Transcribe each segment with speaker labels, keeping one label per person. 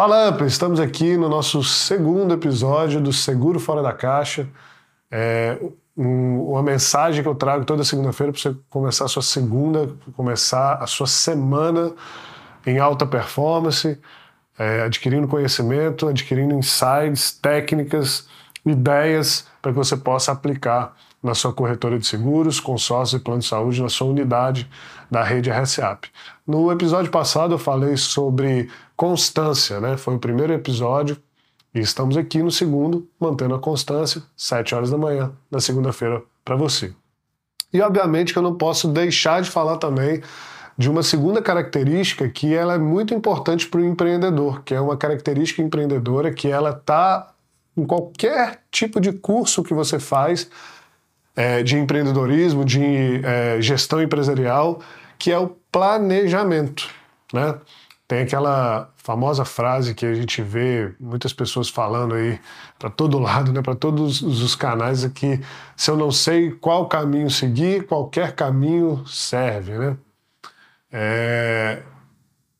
Speaker 1: Fala, Up! Estamos aqui no nosso segundo episódio do Seguro Fora da Caixa. É um, uma mensagem que eu trago toda segunda-feira para você começar a sua segunda, começar a sua semana em alta performance, é, adquirindo conhecimento, adquirindo insights, técnicas, ideias para que você possa aplicar na sua corretora de seguros, consórcio e plano de saúde, na sua unidade da rede RSAP. No episódio passado eu falei sobre constância, né? Foi o primeiro episódio e estamos aqui no segundo, mantendo a constância, 7 horas da manhã, na segunda-feira, para você. E obviamente que eu não posso deixar de falar também de uma segunda característica que ela é muito importante para o empreendedor, que é uma característica empreendedora que ela está em qualquer tipo de curso que você faz, é, de empreendedorismo, de é, gestão empresarial, que é o planejamento. Né? Tem aquela famosa frase que a gente vê muitas pessoas falando aí para todo lado, né, para todos os canais aqui, se eu não sei qual caminho seguir, qualquer caminho serve, né? É...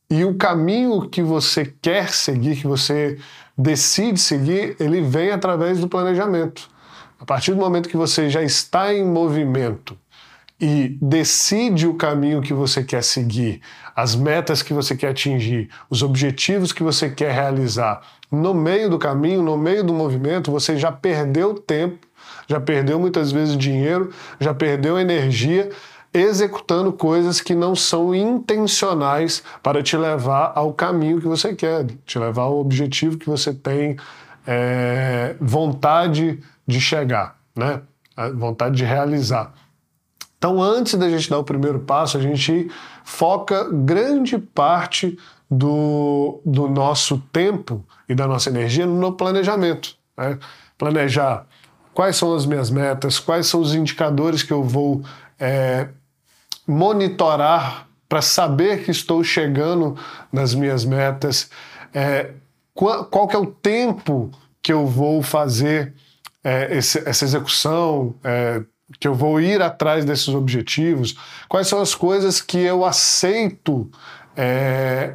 Speaker 1: E o caminho que você quer seguir, que você decide seguir, ele vem através do planejamento. A partir do momento que você já está em movimento e decide o caminho que você quer seguir, as metas que você quer atingir, os objetivos que você quer realizar, no meio do caminho, no meio do movimento, você já perdeu tempo, já perdeu muitas vezes dinheiro, já perdeu energia executando coisas que não são intencionais para te levar ao caminho que você quer, te levar ao objetivo que você tem é, vontade de chegar, né? A vontade de realizar. Então, antes da gente dar o primeiro passo, a gente foca grande parte do, do nosso tempo e da nossa energia no planejamento. Né? Planejar quais são as minhas metas, quais são os indicadores que eu vou é, monitorar para saber que estou chegando nas minhas metas, é, qual, qual que é o tempo que eu vou fazer é, esse, essa execução, é, que eu vou ir atrás desses objetivos, quais são as coisas que eu aceito é,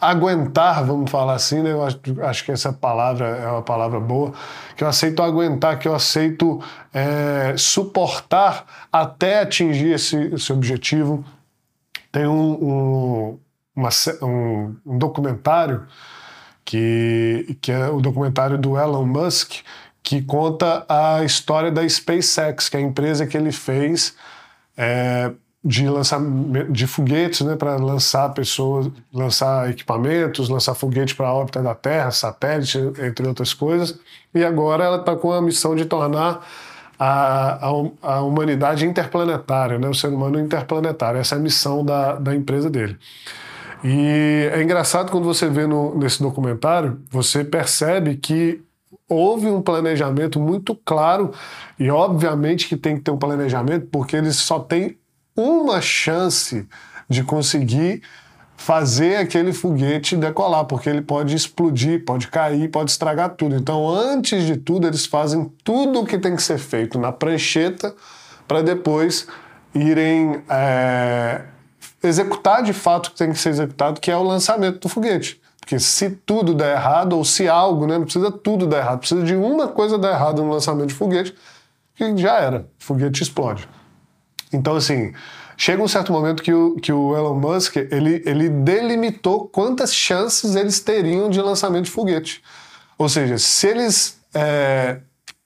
Speaker 1: aguentar, vamos falar assim, né? eu acho, acho, que essa palavra é uma palavra boa, que eu aceito aguentar, que eu aceito é, suportar até atingir esse, esse objetivo. Tem um, um, uma, um, um documentário que, que é o documentário do Elon Musk, que conta a história da SpaceX, que é a empresa que ele fez é, de lançar de foguetes, né, para lançar pessoas, lançar equipamentos, lançar foguete para a órbita da Terra, satélite, entre outras coisas. E agora ela está com a missão de tornar a, a, a, humanidade interplanetária, né, o ser humano interplanetário. Essa é a missão da, da empresa dele. E é engraçado quando você vê no, nesse documentário, você percebe que houve um planejamento muito claro e obviamente que tem que ter um planejamento porque eles só têm uma chance de conseguir fazer aquele foguete decolar, porque ele pode explodir, pode cair, pode estragar tudo. Então, antes de tudo, eles fazem tudo o que tem que ser feito na prancheta para depois irem é, executar de fato o que tem que ser executado, que é o lançamento do foguete. Porque se tudo der errado, ou se algo, né, não precisa tudo dar errado, precisa de uma coisa dar errado no lançamento de foguete, que já era, o foguete explode. Então, assim, chega um certo momento que o, que o Elon Musk ele, ele delimitou quantas chances eles teriam de lançamento de foguete. Ou seja, se eles é,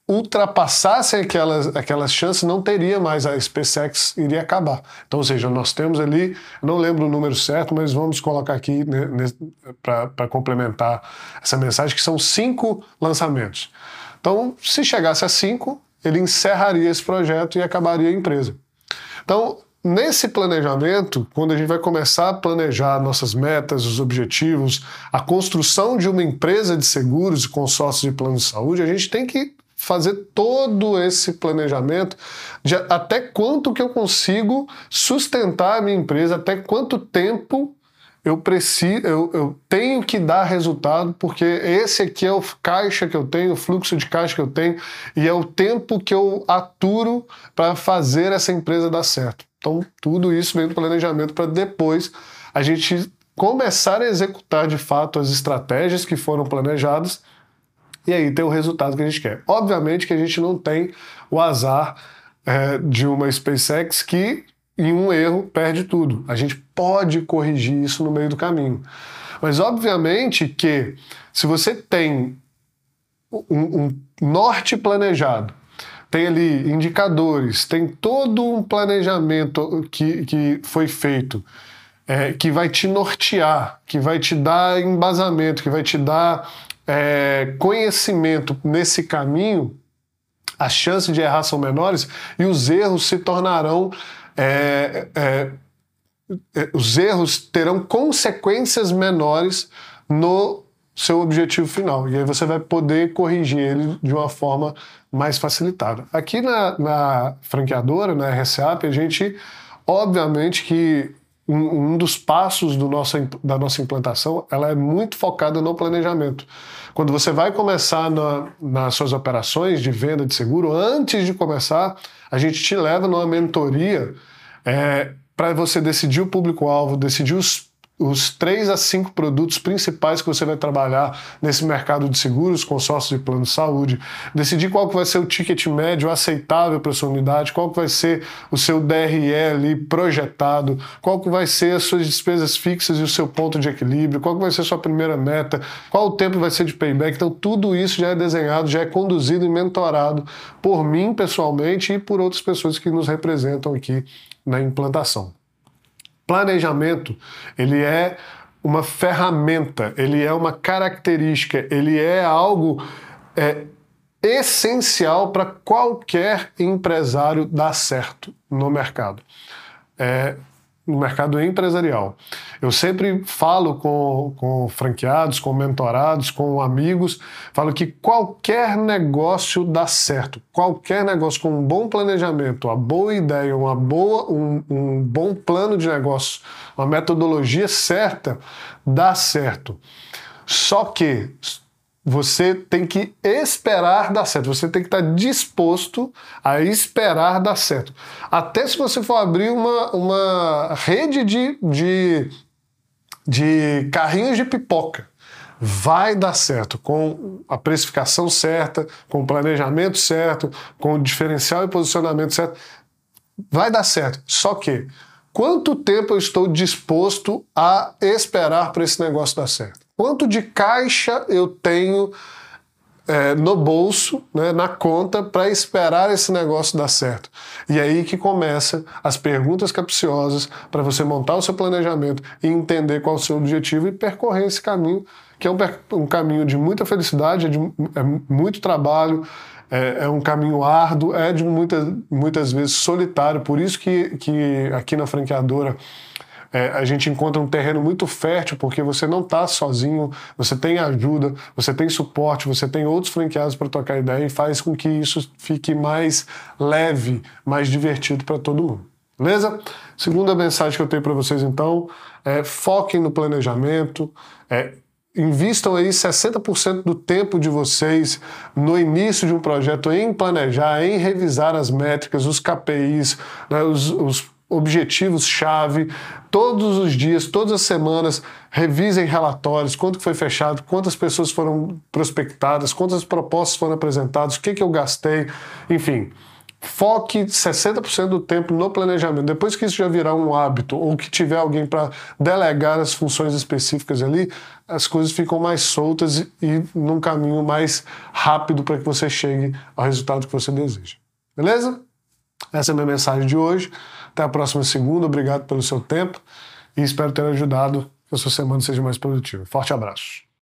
Speaker 1: ultrapassassem aquelas, aquelas chances, não teria mais, a SpaceX iria acabar. Então, ou seja, nós temos ali, não lembro o número certo, mas vamos colocar aqui né, para complementar essa mensagem, que são cinco lançamentos. Então, se chegasse a cinco, ele encerraria esse projeto e acabaria a empresa. Então, nesse planejamento, quando a gente vai começar a planejar nossas metas, os objetivos, a construção de uma empresa de seguros e consórcios de plano de saúde, a gente tem que fazer todo esse planejamento de até quanto que eu consigo sustentar a minha empresa, até quanto tempo eu preciso, eu, eu, tenho que dar resultado, porque esse aqui é o caixa que eu tenho, o fluxo de caixa que eu tenho, e é o tempo que eu aturo para fazer essa empresa dar certo. Então, tudo isso vem do planejamento para depois a gente começar a executar de fato as estratégias que foram planejadas e aí ter o resultado que a gente quer. Obviamente que a gente não tem o azar é, de uma SpaceX que, em um erro, perde tudo. A gente pode corrigir isso no meio do caminho. Mas, obviamente, que se você tem um, um norte planejado, tem ali indicadores, tem todo um planejamento que, que foi feito, é, que vai te nortear, que vai te dar embasamento, que vai te dar é, conhecimento nesse caminho, as chances de errar são menores e os erros se tornarão. É, é, é, os erros terão consequências menores no seu objetivo final. E aí você vai poder corrigir ele de uma forma mais facilitada. Aqui na, na franqueadora, na RSAP, a gente, obviamente que um, um dos passos do nosso, da nossa implantação, ela é muito focada no planejamento. Quando você vai começar na, nas suas operações de venda de seguro, antes de começar, a gente te leva numa mentoria é, para você decidir o público-alvo, decidir os os três a cinco produtos principais que você vai trabalhar nesse mercado de seguros, consórcios e plano de saúde, decidir qual que vai ser o ticket médio aceitável para sua unidade, qual que vai ser o seu DRE ali projetado, qual que vai ser as suas despesas fixas e o seu ponto de equilíbrio, qual que vai ser a sua primeira meta, qual o tempo vai ser de payback. Então tudo isso já é desenhado, já é conduzido e mentorado por mim pessoalmente e por outras pessoas que nos representam aqui na implantação. Planejamento, ele é uma ferramenta, ele é uma característica, ele é algo é, essencial para qualquer empresário dar certo no mercado. É, no mercado empresarial. Eu sempre falo com, com franqueados, com mentorados, com amigos, falo que qualquer negócio dá certo. Qualquer negócio com um bom planejamento, uma boa ideia, uma boa, um, um bom plano de negócio, uma metodologia certa, dá certo. Só que você tem que esperar dar certo, você tem que estar disposto a esperar dar certo. Até se você for abrir uma, uma rede de, de, de carrinhos de pipoca, vai dar certo com a precificação certa, com o planejamento certo, com o diferencial e posicionamento certo. Vai dar certo. Só que quanto tempo eu estou disposto a esperar para esse negócio dar certo? Quanto de caixa eu tenho é, no bolso, né, na conta, para esperar esse negócio dar certo. E aí que começa as perguntas capciosas para você montar o seu planejamento e entender qual é o seu objetivo e percorrer esse caminho, que é um, um caminho de muita felicidade, é, de, é muito trabalho, é, é, um caminho árduo, é de muita, muitas vezes solitário. Por isso que, que aqui na franqueadora é, a gente encontra um terreno muito fértil porque você não está sozinho, você tem ajuda, você tem suporte, você tem outros franqueados para trocar ideia e faz com que isso fique mais leve, mais divertido para todo mundo. Beleza? Segunda mensagem que eu tenho para vocês então é foquem no planejamento, é, Invistam aí 60% do tempo de vocês no início de um projeto em planejar, em revisar as métricas, os KPIs, né, os, os objetivos-chave, todos os dias, todas as semanas, revisem relatórios, quanto foi fechado, quantas pessoas foram prospectadas, quantas propostas foram apresentadas, o que, que eu gastei, enfim. Foque 60% do tempo no planejamento. Depois que isso já virar um hábito, ou que tiver alguém para delegar as funções específicas ali, as coisas ficam mais soltas e num caminho mais rápido para que você chegue ao resultado que você deseja. Beleza? Essa é a minha mensagem de hoje. Até a próxima segunda. Obrigado pelo seu tempo e espero ter ajudado que a sua semana seja mais produtiva. Forte abraço.